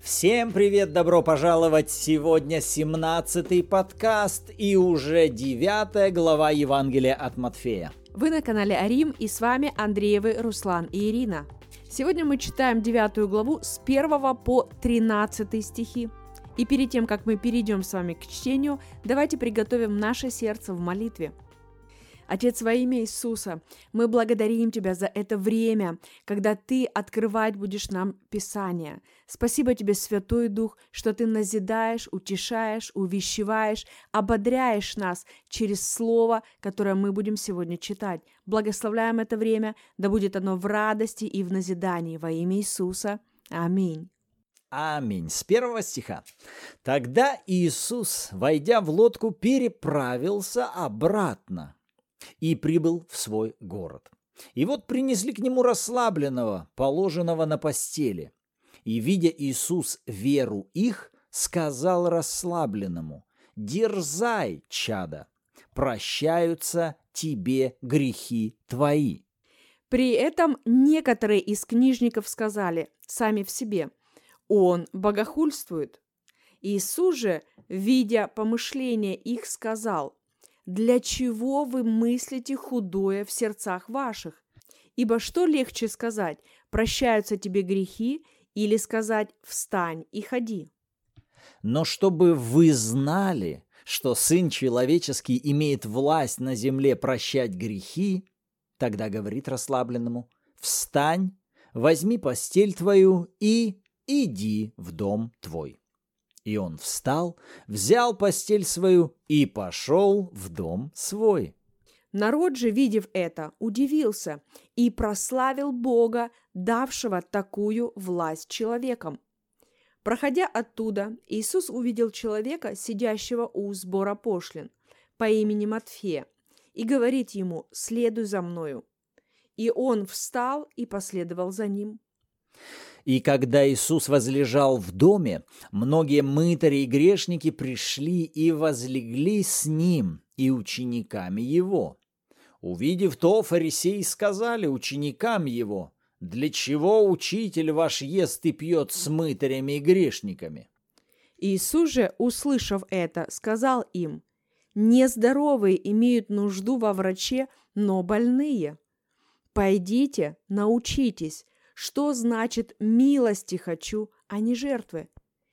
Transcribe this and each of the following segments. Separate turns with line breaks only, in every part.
Всем привет, добро пожаловать! Сегодня 17-й подкаст и уже 9 глава Евангелия от Матфея.
Вы на канале Арим и с вами Андреевы Руслан и Ирина. Сегодня мы читаем 9 главу с 1 по 13 стихи. И перед тем, как мы перейдем с вами к чтению, давайте приготовим наше сердце в молитве – Отец, во имя Иисуса, мы благодарим Тебя за это время, когда Ты открывать будешь нам Писание. Спасибо Тебе, Святой Дух, что Ты назидаешь, утешаешь, увещеваешь, ободряешь нас через Слово, которое мы будем сегодня читать. Благословляем это время, да будет оно в радости и в назидании. Во имя Иисуса. Аминь.
Аминь. С первого стиха. Тогда Иисус, войдя в лодку, переправился обратно и прибыл в свой город. И вот принесли к нему расслабленного, положенного на постели. И, видя Иисус веру их, сказал расслабленному, «Дерзай, чада, прощаются тебе грехи твои».
При этом некоторые из книжников сказали сами в себе, «Он богохульствует». Иисус же, видя помышления их, сказал, для чего вы мыслите худое в сердцах ваших? Ибо что легче сказать, прощаются тебе грехи, или сказать, встань и ходи?
Но чтобы вы знали, что Сын Человеческий имеет власть на земле прощать грехи, тогда говорит расслабленному, встань, возьми постель твою и иди в дом твой. И он встал, взял постель свою и пошел в дом свой.
Народ же, видев это, удивился и прославил Бога, давшего такую власть человекам. Проходя оттуда, Иисус увидел человека, сидящего у сбора пошлин, по имени Матфея, и говорит ему «Следуй за мною». И он встал и последовал за ним.
И когда Иисус возлежал в доме, многие мытари и грешники пришли и возлегли с ним и учениками его. Увидев то, фарисеи сказали ученикам его, «Для чего учитель ваш ест и пьет с мытарями и грешниками?»
Иисус же, услышав это, сказал им, «Нездоровые имеют нужду во враче, но больные. Пойдите, научитесь, что значит «милости хочу», а не жертвы.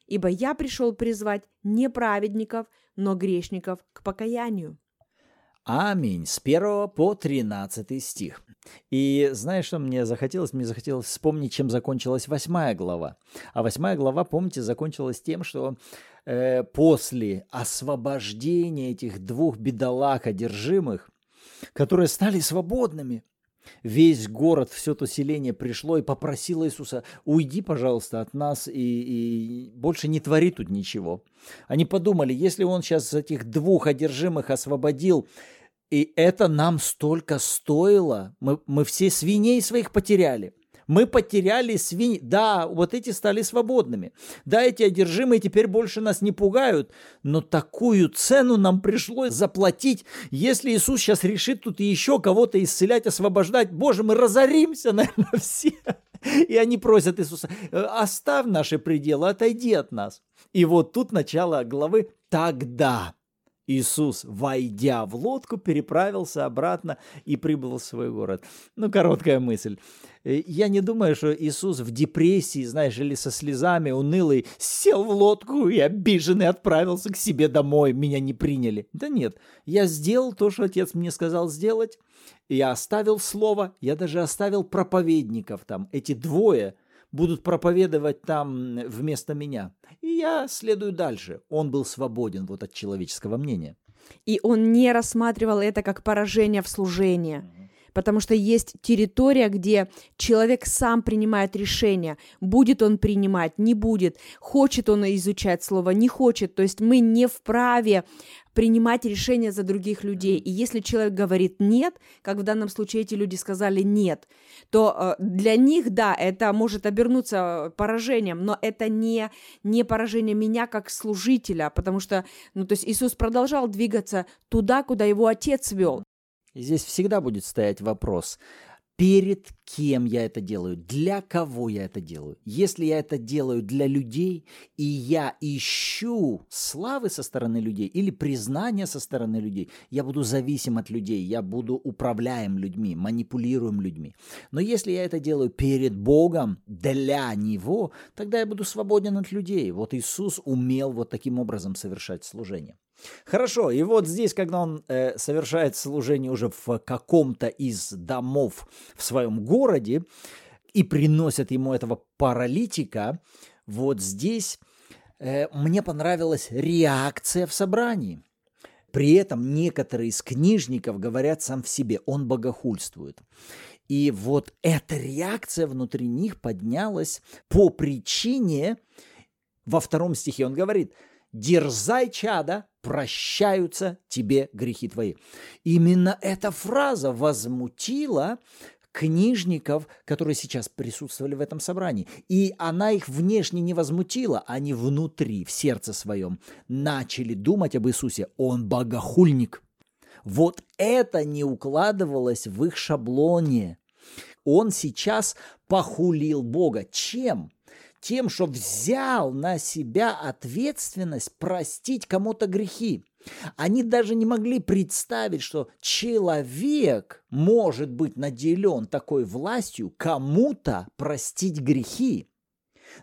Ибо я пришел призвать не праведников, но грешников к покаянию.
Аминь. С 1 по 13 стих. И знаешь, что мне захотелось? Мне захотелось вспомнить, чем закончилась восьмая глава. А восьмая глава, помните, закончилась тем, что э, после освобождения этих двух бедолаг одержимых, которые стали свободными – Весь город, все то селение пришло и попросило Иисуса, уйди, пожалуйста, от нас и, и больше не твори тут ничего. Они подумали, если он сейчас этих двух одержимых освободил, и это нам столько стоило, мы, мы все свиней своих потеряли – мы потеряли свинь. Да, вот эти стали свободными. Да, эти одержимые теперь больше нас не пугают. Но такую цену нам пришлось заплатить. Если Иисус сейчас решит тут еще кого-то исцелять, освобождать, Боже, мы разоримся, наверное, все. И они просят Иисуса, «Э, оставь наши пределы, отойди от нас. И вот тут начало главы «Тогда». Иисус, войдя в лодку, переправился обратно и прибыл в свой город. Ну, короткая мысль. Э, я не думаю, что Иисус в депрессии, знаешь, или со слезами, унылый, сел в лодку и обиженный отправился к себе домой. Меня не приняли. Да нет, я сделал то, что Отец мне сказал сделать. Я оставил слово, я даже оставил проповедников там. Эти двое – будут проповедовать там вместо меня. И я следую дальше. Он был свободен вот от человеческого мнения.
И он не рассматривал это как поражение в служении. Потому что есть территория, где человек сам принимает решение, будет он принимать, не будет, хочет он изучать слово, не хочет. То есть мы не вправе принимать решения за других людей. И если человек говорит «нет», как в данном случае эти люди сказали «нет», то э, для них, да, это может обернуться поражением, но это не, не поражение меня как служителя, потому что, ну, то есть Иисус продолжал двигаться туда, куда его отец вел.
Здесь всегда будет стоять вопрос, перед кем я это делаю, для кого я это делаю. Если я это делаю для людей, и я ищу славы со стороны людей или признания со стороны людей, я буду зависим от людей, я буду управляем людьми, манипулируем людьми. Но если я это делаю перед Богом, для Него, тогда я буду свободен от людей. Вот Иисус умел вот таким образом совершать служение. Хорошо, и вот здесь, когда он э, совершает служение уже в каком-то из домов в своем городе и приносят ему этого паралитика, вот здесь э, мне понравилась реакция в собрании. При этом некоторые из книжников говорят сам в себе, он богохульствует. И вот эта реакция внутри них поднялась по причине, во втором стихе он говорит – дерзай, чада, прощаются тебе грехи твои. Именно эта фраза возмутила книжников, которые сейчас присутствовали в этом собрании. И она их внешне не возмутила, они внутри, в сердце своем, начали думать об Иисусе. Он богохульник. Вот это не укладывалось в их шаблоне. Он сейчас похулил Бога. Чем? Тем, что взял на себя ответственность простить кому-то грехи. Они даже не могли представить, что человек может быть наделен такой властью кому-то простить грехи.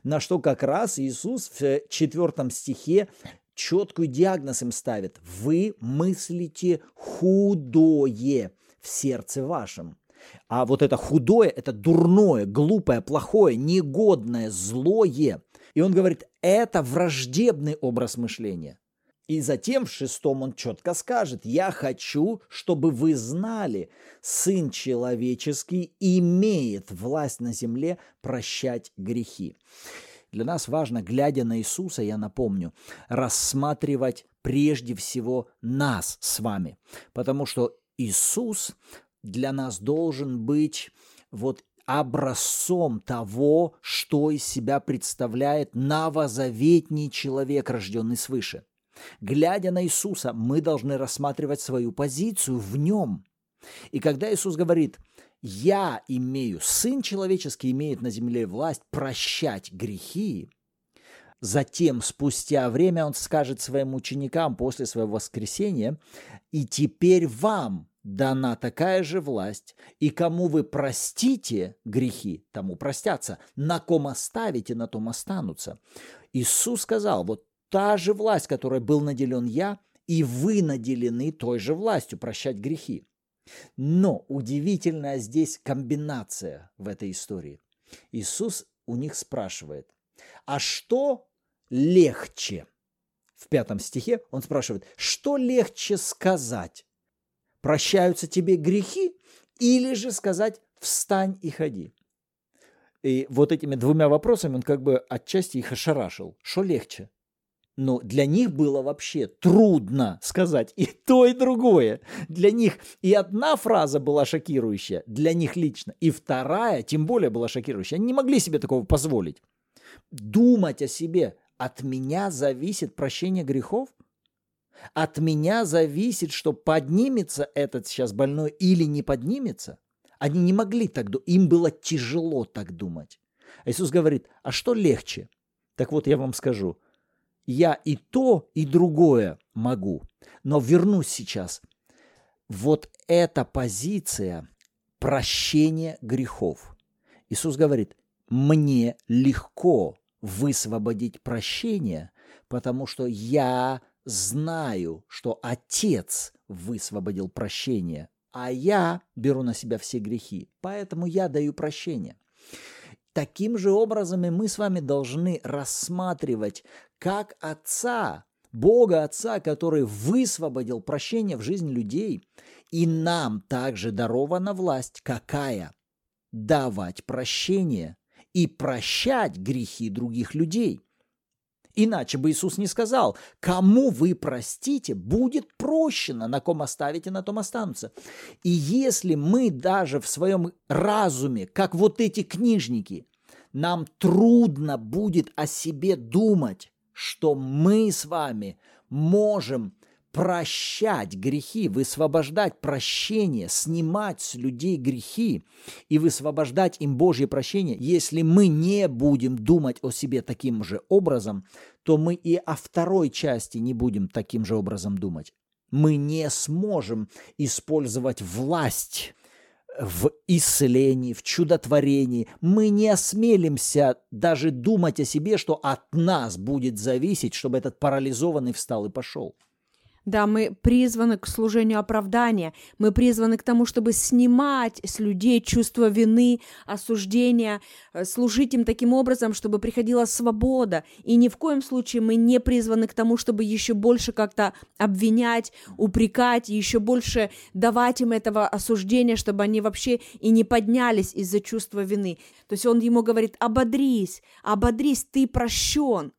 На что как раз Иисус в четвертом стихе четкую диагноз им ставит. Вы мыслите худое в сердце вашем. А вот это худое, это дурное, глупое, плохое, негодное, злое. И он говорит, это враждебный образ мышления. И затем в шестом он четко скажет, я хочу, чтобы вы знали, Сын Человеческий имеет власть на земле прощать грехи. Для нас важно, глядя на Иисуса, я напомню, рассматривать прежде всего нас с вами, потому что Иисус для нас должен быть вот образцом того, что из себя представляет новозаветний человек, рожденный свыше. Глядя на Иисуса, мы должны рассматривать свою позицию в нем. И когда Иисус говорит, я имею, Сын человеческий имеет на земле власть прощать грехи, Затем, спустя время, он скажет своим ученикам после своего воскресения, «И теперь вам, дана такая же власть, и кому вы простите грехи, тому простятся, на ком оставите, на том останутся. Иисус сказал, вот та же власть, которой был наделен я, и вы наделены той же властью прощать грехи. Но удивительная здесь комбинация в этой истории. Иисус у них спрашивает, а что легче? В пятом стихе он спрашивает, что легче сказать? Прощаются тебе грехи, или же сказать «встань и ходи». И вот этими двумя вопросами он как бы отчасти их ошарашил. Что легче? Но для них было вообще трудно сказать и то, и другое. Для них и одна фраза была шокирующая, для них лично, и вторая тем более была шокирующая. Они не могли себе такого позволить. Думать о себе, от меня зависит прощение грехов – от меня зависит, что поднимется этот сейчас больной или не поднимется. Они не могли так думать, им было тяжело так думать. Иисус говорит, а что легче? Так вот я вам скажу, я и то, и другое могу, но вернусь сейчас. Вот эта позиция прощения грехов. Иисус говорит, мне легко высвободить прощение, потому что я знаю, что Отец высвободил прощение, а я беру на себя все грехи, поэтому я даю прощение. Таким же образом и мы с вами должны рассматривать как Отца, Бога Отца, который высвободил прощение в жизнь людей, и нам также дарована власть какая? Давать прощение и прощать грехи других людей – Иначе бы Иисус не сказал, кому вы простите, будет прощено, на ком оставите, на том останутся. И если мы даже в своем разуме, как вот эти книжники, нам трудно будет о себе думать, что мы с вами можем прощать грехи, высвобождать прощение, снимать с людей грехи и высвобождать им Божье прощение, если мы не будем думать о себе таким же образом, то мы и о второй части не будем таким же образом думать. Мы не сможем использовать власть в исцелении, в чудотворении. Мы не осмелимся даже думать о себе, что от нас будет зависеть, чтобы этот парализованный встал и пошел.
Да, мы призваны к служению оправдания, мы призваны к тому, чтобы снимать с людей чувство вины, осуждения, э, служить им таким образом, чтобы приходила свобода. И ни в коем случае мы не призваны к тому, чтобы еще больше как-то обвинять, упрекать, еще больше давать им этого осуждения, чтобы они вообще и не поднялись из-за чувства вины. То есть он ему говорит, ободрись, ободрись, ты прощен.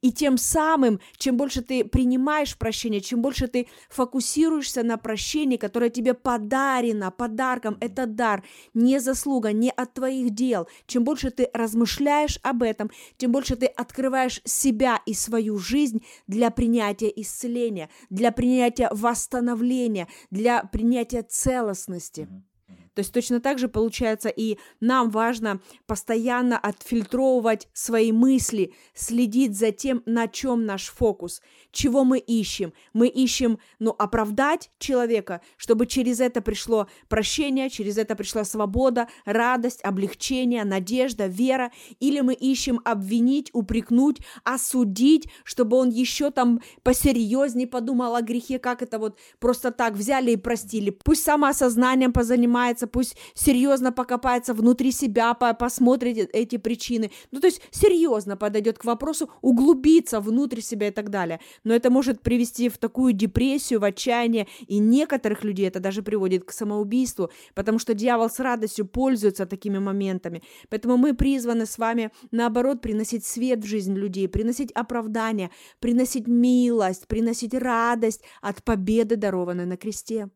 И тем самым, чем больше ты принимаешь прощение, чем больше ты фокусируешься на прощении, которое тебе подарено, подарком, это дар, не заслуга, не от твоих дел. Чем больше ты размышляешь об этом, тем больше ты открываешь себя и свою жизнь для принятия исцеления, для принятия восстановления, для принятия целостности. Mm-hmm. То есть точно так же получается и нам важно постоянно отфильтровывать свои мысли, следить за тем, на чем наш фокус, чего мы ищем. Мы ищем, ну, оправдать человека, чтобы через это пришло прощение, через это пришла свобода, радость, облегчение, надежда, вера, или мы ищем обвинить, упрекнуть, осудить, чтобы он еще там посерьезнее подумал о грехе, как это вот просто так взяли и простили. Пусть самоосознанием позанимается, пусть серьезно покопается внутри себя, посмотрит эти причины. Ну, то есть серьезно подойдет к вопросу, углубиться внутрь себя и так далее. Но это может привести в такую депрессию, в отчаяние, и некоторых людей это даже приводит к самоубийству, потому что дьявол с радостью пользуется такими моментами. Поэтому мы призваны с вами, наоборот, приносить свет в жизнь людей, приносить оправдание, приносить милость, приносить радость от победы, дарованной на кресте.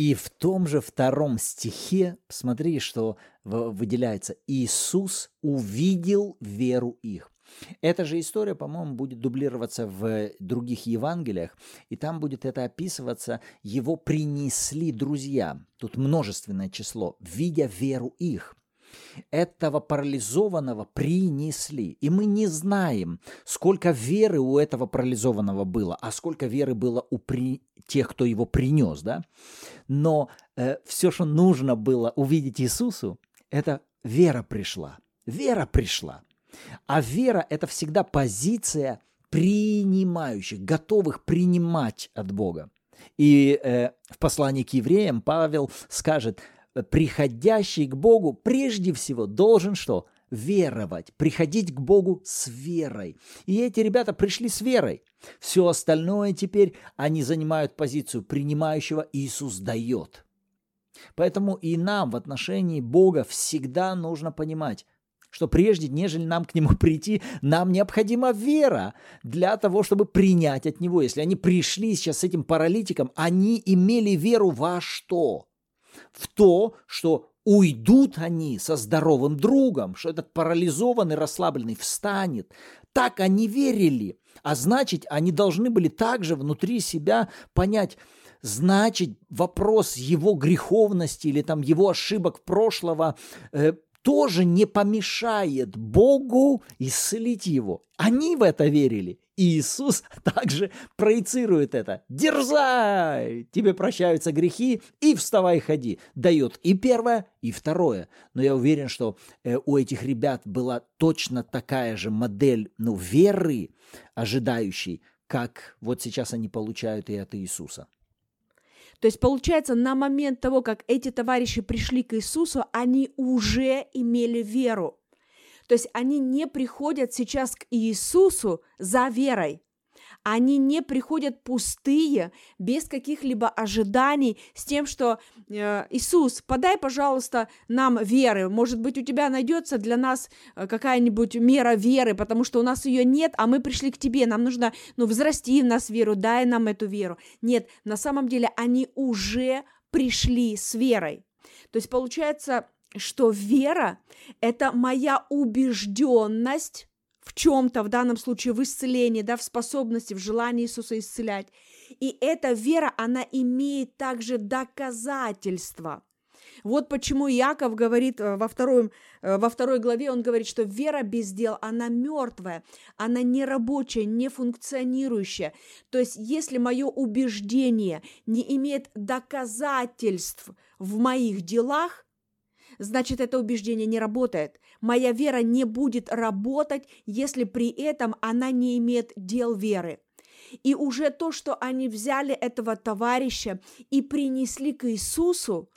И в том же втором стихе, смотри, что выделяется, Иисус увидел веру их. Эта же история, по-моему, будет дублироваться в других Евангелиях, и там будет это описываться, его принесли друзья, тут множественное число, видя веру их этого парализованного принесли. И мы не знаем, сколько веры у этого парализованного было, а сколько веры было у при... тех, кто его принес. Да? Но э, все, что нужно было увидеть Иисусу, это вера пришла. Вера пришла. А вера – это всегда позиция принимающих, готовых принимать от Бога. И э, в послании к евреям Павел скажет – приходящий к Богу прежде всего должен что? Веровать, приходить к Богу с верой. И эти ребята пришли с верой. Все остальное теперь они занимают позицию принимающего Иисус дает. Поэтому и нам в отношении Бога всегда нужно понимать, что прежде, нежели нам к Нему прийти, нам необходима вера для того, чтобы принять от Него. Если они пришли сейчас с этим паралитиком, они имели веру во что? В то, что уйдут они со здоровым другом, что этот парализованный, расслабленный встанет. Так они верили. А значит, они должны были также внутри себя понять, значит, вопрос его греховности или там его ошибок прошлого э, тоже не помешает Богу исцелить его. Они в это верили. И Иисус также проецирует это. Дерзай! Тебе прощаются грехи, и вставай ходи. Дает и первое, и второе. Но я уверен, что э, у этих ребят была точно такая же модель ну, веры, ожидающей, как вот сейчас они получают и от Иисуса.
То есть, получается, на момент того, как эти товарищи пришли к Иисусу, они уже имели веру. То есть они не приходят сейчас к Иисусу за верой. Они не приходят пустые, без каких-либо ожиданий, с тем, что э, Иисус, подай, пожалуйста, нам веры. Может быть, у тебя найдется для нас э, какая-нибудь мера веры, потому что у нас ее нет, а мы пришли к тебе. Нам нужно, ну, взрасти в нас веру, дай нам эту веру. Нет, на самом деле они уже пришли с верой. То есть, получается, что вера – это моя убежденность в чем-то, в данном случае в исцелении, да, в способности, в желании Иисуса исцелять. И эта вера, она имеет также доказательства. Вот почему Яков говорит э, во, второй, э, во второй главе, он говорит, что вера без дел, она мертвая, она не рабочая, не функционирующая. То есть если мое убеждение не имеет доказательств в моих делах, значит, это убеждение не работает. Моя вера не будет работать, если при этом она не имеет дел веры. И уже то, что они взяли этого товарища и принесли к Иисусу,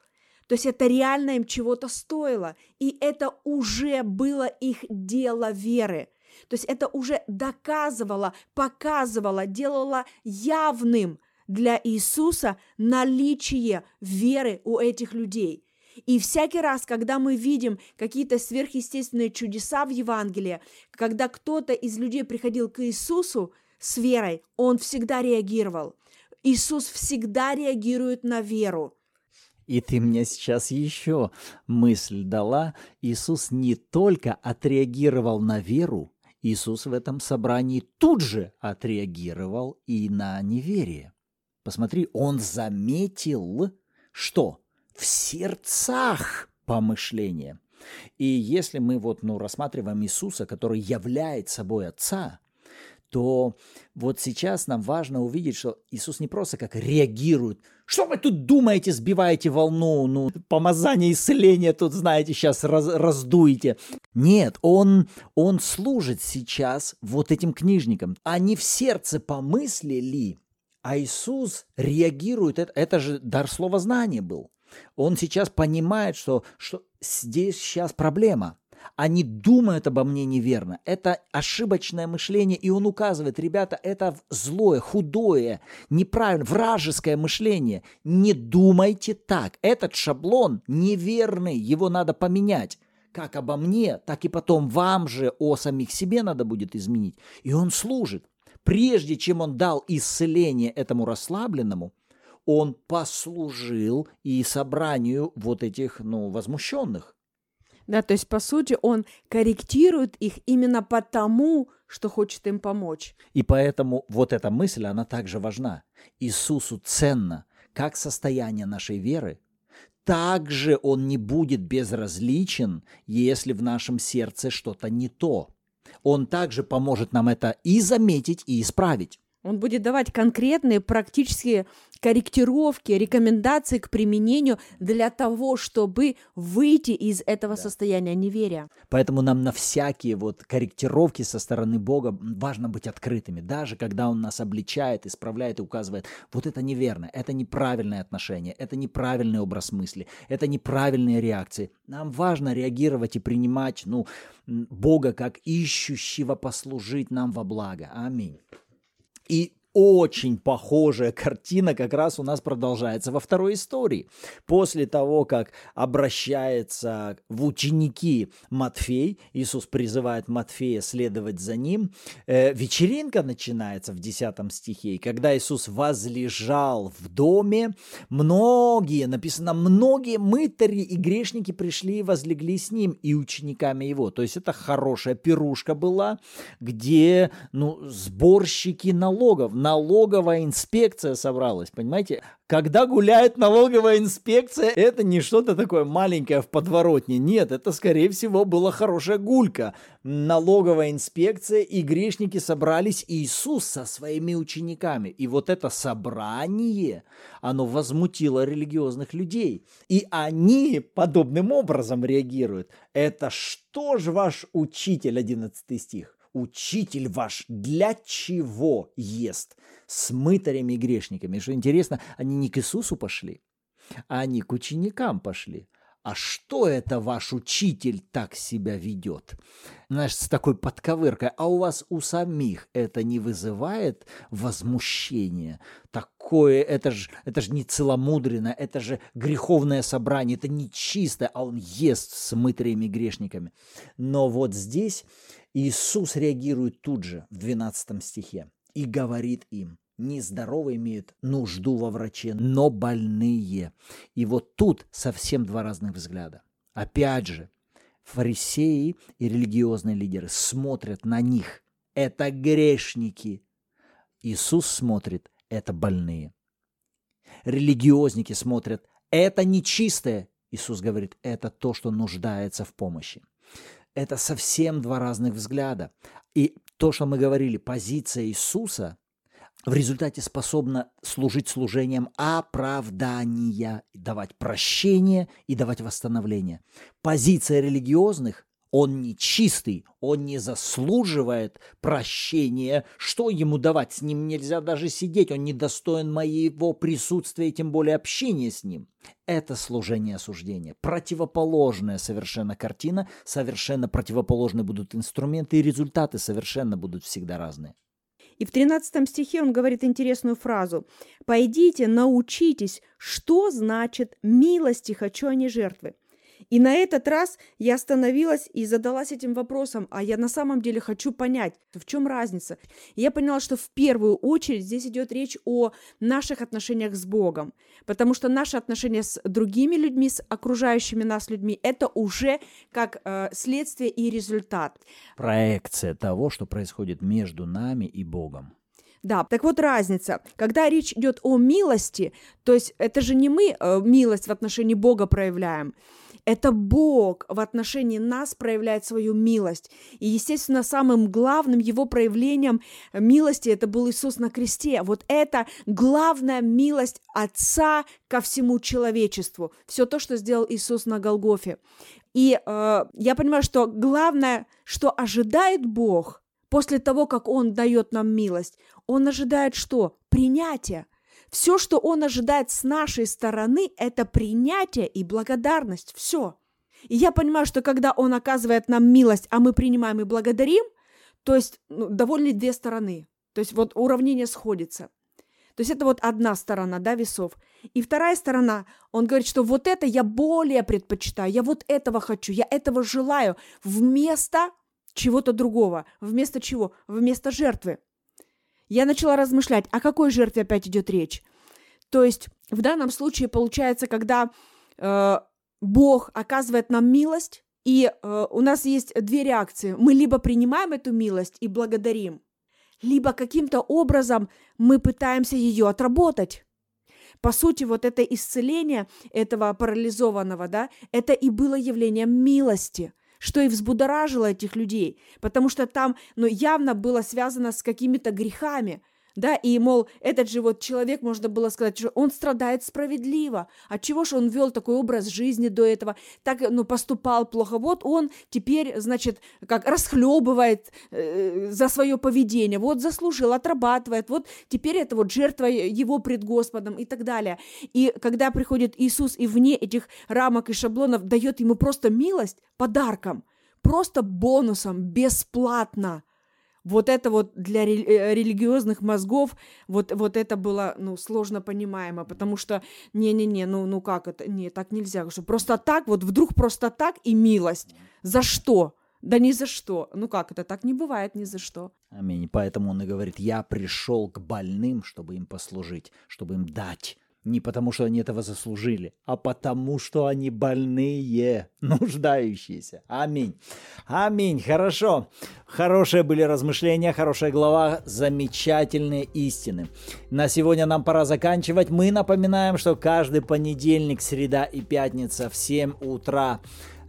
то есть это реально им чего-то стоило, и это уже было их дело веры. То есть это уже доказывало, показывало, делало явным для Иисуса наличие веры у этих людей. И всякий раз, когда мы видим какие-то сверхъестественные чудеса в Евангелии, когда кто-то из людей приходил к Иисусу с верой, он всегда реагировал. Иисус всегда реагирует на веру.
И ты мне сейчас еще мысль дала. Иисус не только отреагировал на веру, Иисус в этом собрании тут же отреагировал и на неверие. Посмотри, он заметил, что в сердцах помышления. И если мы вот, ну, рассматриваем Иисуса, который являет собой Отца, то вот сейчас нам важно увидеть, что Иисус не просто как реагирует. Что вы тут думаете, сбиваете волну, ну, помазание исцеления тут, знаете, сейчас раз, раздуете. Нет, он, он служит сейчас вот этим книжникам. Они в сердце помыслили, а Иисус реагирует. Это, это же дар слова знания был. Он сейчас понимает, что, что здесь сейчас проблема – они думают обо мне неверно. Это ошибочное мышление, и он указывает, ребята, это злое, худое, неправильное, вражеское мышление. Не думайте так. Этот шаблон неверный, его надо поменять. Как обо мне, так и потом вам же о самих себе надо будет изменить. И он служит. Прежде чем он дал исцеление этому расслабленному, он послужил и собранию вот этих, ну, возмущенных.
Да, то есть, по сути, он корректирует их именно потому, что хочет им помочь.
И поэтому вот эта мысль, она также важна. Иисусу ценно как состояние нашей веры, также он не будет безразличен, если в нашем сердце что-то не то. Он также поможет нам это и заметить, и исправить.
Он будет давать конкретные практические корректировки, рекомендации к применению для того, чтобы выйти из этого да. состояния неверия.
Поэтому нам на всякие вот корректировки со стороны Бога важно быть открытыми, даже когда Он нас обличает, исправляет и указывает, вот это неверно, это неправильное отношение, это неправильный образ мысли, это неправильные реакции. Нам важно реагировать и принимать ну, Бога как ищущего послужить нам во благо. Аминь. И очень похожая картина как раз у нас продолжается во второй истории. После того, как обращается в ученики Матфей, Иисус призывает Матфея следовать за ним, э, вечеринка начинается в 10 стихе, и когда Иисус возлежал в доме, многие, написано, многие мытари и грешники пришли и возлегли с ним и учениками его. То есть это хорошая пирушка была, где ну, сборщики налогов, налоговая инспекция собралась, понимаете? Когда гуляет налоговая инспекция, это не что-то такое маленькое в подворотне. Нет, это, скорее всего, была хорошая гулька. Налоговая инспекция и грешники собрались, Иисус со своими учениками. И вот это собрание, оно возмутило религиозных людей. И они подобным образом реагируют. Это что же ваш учитель, 11 стих? Учитель ваш для чего ест с мытарями и грешниками. Что интересно, они не к Иисусу пошли, а они к ученикам пошли. А что это ваш учитель так себя ведет? Знаешь, с такой подковыркой. А у вас у самих это не вызывает возмущения? Такое, это же это ж не целомудренно, это же греховное собрание, это не чисто, а он ест с мытарями и грешниками. Но вот здесь Иисус реагирует тут же, в 12 стихе, и говорит им, нездоровые имеют нужду во враче, но больные. И вот тут совсем два разных взгляда. Опять же, Фарисеи и религиозные лидеры смотрят на них. Это грешники. Иисус смотрит, это больные. Религиозники смотрят, это нечистое. Иисус говорит, это то, что нуждается в помощи. Это совсем два разных взгляда. И то, что мы говорили, позиция Иисуса в результате способна служить служением оправдания, давать прощение и давать восстановление. Позиция религиозных он не чистый, он не заслуживает прощения. Что ему давать? С ним нельзя даже сидеть, он не достоин моего присутствия, тем более общения с ним. Это служение осуждения. Противоположная совершенно картина, совершенно противоположные будут инструменты, и результаты совершенно будут всегда разные.
И в 13 стихе он говорит интересную фразу. «Пойдите, научитесь, что значит «милости хочу, а не жертвы». И на этот раз я остановилась и задалась этим вопросом, а я на самом деле хочу понять, в чем разница. И я поняла, что в первую очередь здесь идет речь о наших отношениях с Богом, потому что наши отношения с другими людьми, с окружающими нас людьми, это уже как э, следствие и результат.
Проекция того, что происходит между нами и Богом.
Да, так вот разница. Когда речь идет о милости, то есть это же не мы э, милость в отношении Бога проявляем, это Бог в отношении нас проявляет свою милость. И, естественно, самым главным его проявлением милости это был Иисус на кресте. Вот это главная милость Отца ко всему человечеству. Все то, что сделал Иисус на Голгофе. И э, я понимаю, что главное, что ожидает Бог после того, как Он дает нам милость, Он ожидает что? Принятие. Все, что Он ожидает с нашей стороны, это принятие и благодарность. Все. И я понимаю, что когда Он оказывает нам милость, а мы принимаем и благодарим, то есть ну, довольны две стороны. То есть вот уравнение сходится. То есть это вот одна сторона, да, весов. И вторая сторона, он говорит, что вот это я более предпочитаю, я вот этого хочу, я этого желаю вместо чего-то другого. Вместо чего? Вместо жертвы я начала размышлять, о какой жертве опять идет речь. То есть в данном случае получается, когда э, Бог оказывает нам милость, и э, у нас есть две реакции. Мы либо принимаем эту милость и благодарим, либо каким-то образом мы пытаемся ее отработать. По сути, вот это исцеление этого парализованного, да, это и было явлением милости – что и взбудоражило этих людей, потому что там ну, явно было связано с какими-то грехами – да, и, мол, этот же вот человек, можно было сказать, что он страдает справедливо. От чего же он вел такой образ жизни до этого, так, ну, поступал плохо. Вот он теперь, значит, как расхлебывает э, за свое поведение, вот заслужил, отрабатывает, вот теперь это вот жертва его пред Господом и так далее. И когда приходит Иисус и вне этих рамок и шаблонов дает ему просто милость подарком, просто бонусом, бесплатно – вот это вот для э, религиозных мозгов, вот, вот это было, ну, сложно понимаемо, потому что, не-не-не, ну, ну как это, не, так нельзя, что просто так, вот вдруг просто так и милость, за что? Да ни за что. Ну как это? Так не бывает ни за что.
Аминь. Поэтому он и говорит, я пришел к больным, чтобы им послужить, чтобы им дать не потому, что они этого заслужили, а потому, что они больные, нуждающиеся. Аминь. Аминь. Хорошо. Хорошие были размышления, хорошая глава, замечательные истины. На сегодня нам пора заканчивать. Мы напоминаем, что каждый понедельник, среда и пятница в 7 утра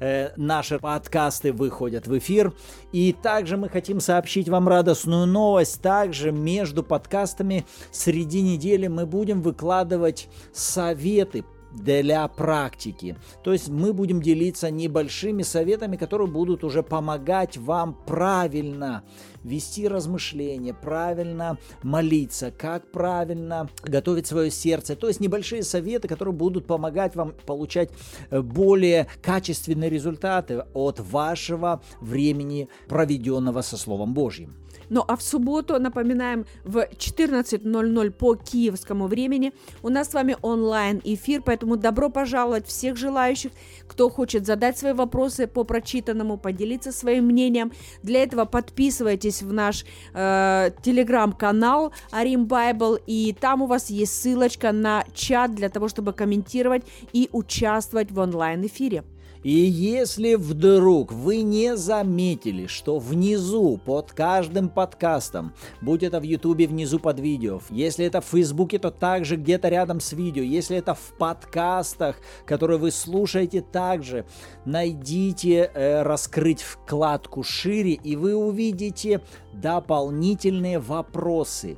Э, наши подкасты выходят в эфир. И также мы хотим сообщить вам радостную новость. Также между подкастами среди недели мы будем выкладывать советы для практики. То есть мы будем делиться небольшими советами, которые будут уже помогать вам правильно вести размышления, правильно молиться, как правильно готовить свое сердце. То есть небольшие советы, которые будут помогать вам получать э, более качественные результаты от вашего времени, проведенного со Словом Божьим.
Ну а в субботу, напоминаем, в 14.00 по киевскому времени у нас с вами онлайн-эфир, поэтому добро пожаловать всех желающих, кто хочет задать свои вопросы по прочитанному, поделиться своим мнением. Для этого подписывайтесь в наш э, телеграм-канал Арим Байбл, и там у вас есть ссылочка на чат для того, чтобы комментировать и участвовать в онлайн-эфире.
И если вдруг вы не заметили, что внизу под каждым подкастом, будь это в Ютубе внизу под видео, если это в Фейсбуке, то также где-то рядом с видео, если это в подкастах, которые вы слушаете также, найдите э, раскрыть вкладку шире, и вы увидите дополнительные вопросы.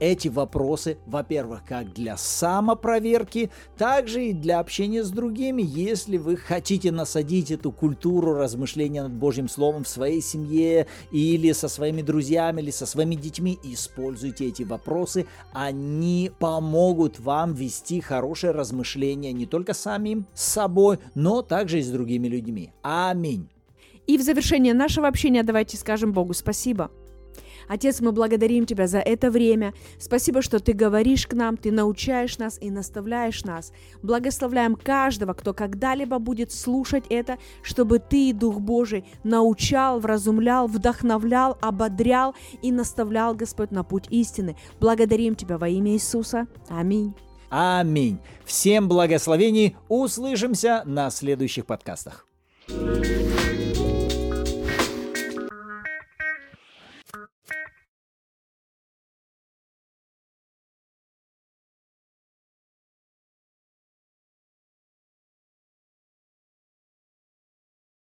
Эти вопросы, во-первых, как для самопроверки, также и для общения с другими. Если вы хотите насадить эту культуру размышления над Божьим Словом в своей семье или со своими друзьями, или со своими детьми, используйте эти вопросы. Они помогут вам вести хорошее размышление не только самим собой, но также и с другими людьми. Аминь.
И в завершение нашего общения давайте скажем Богу спасибо. Отец, мы благодарим Тебя за это время. Спасибо, что Ты говоришь к нам, Ты научаешь нас и наставляешь нас. Благословляем каждого, кто когда-либо будет слушать это, чтобы Ты, Дух Божий, научал, вразумлял, вдохновлял, ободрял и наставлял, Господь, на путь истины. Благодарим Тебя во имя Иисуса. Аминь.
Аминь. Всем благословений. Услышимся на следующих подкастах. thank you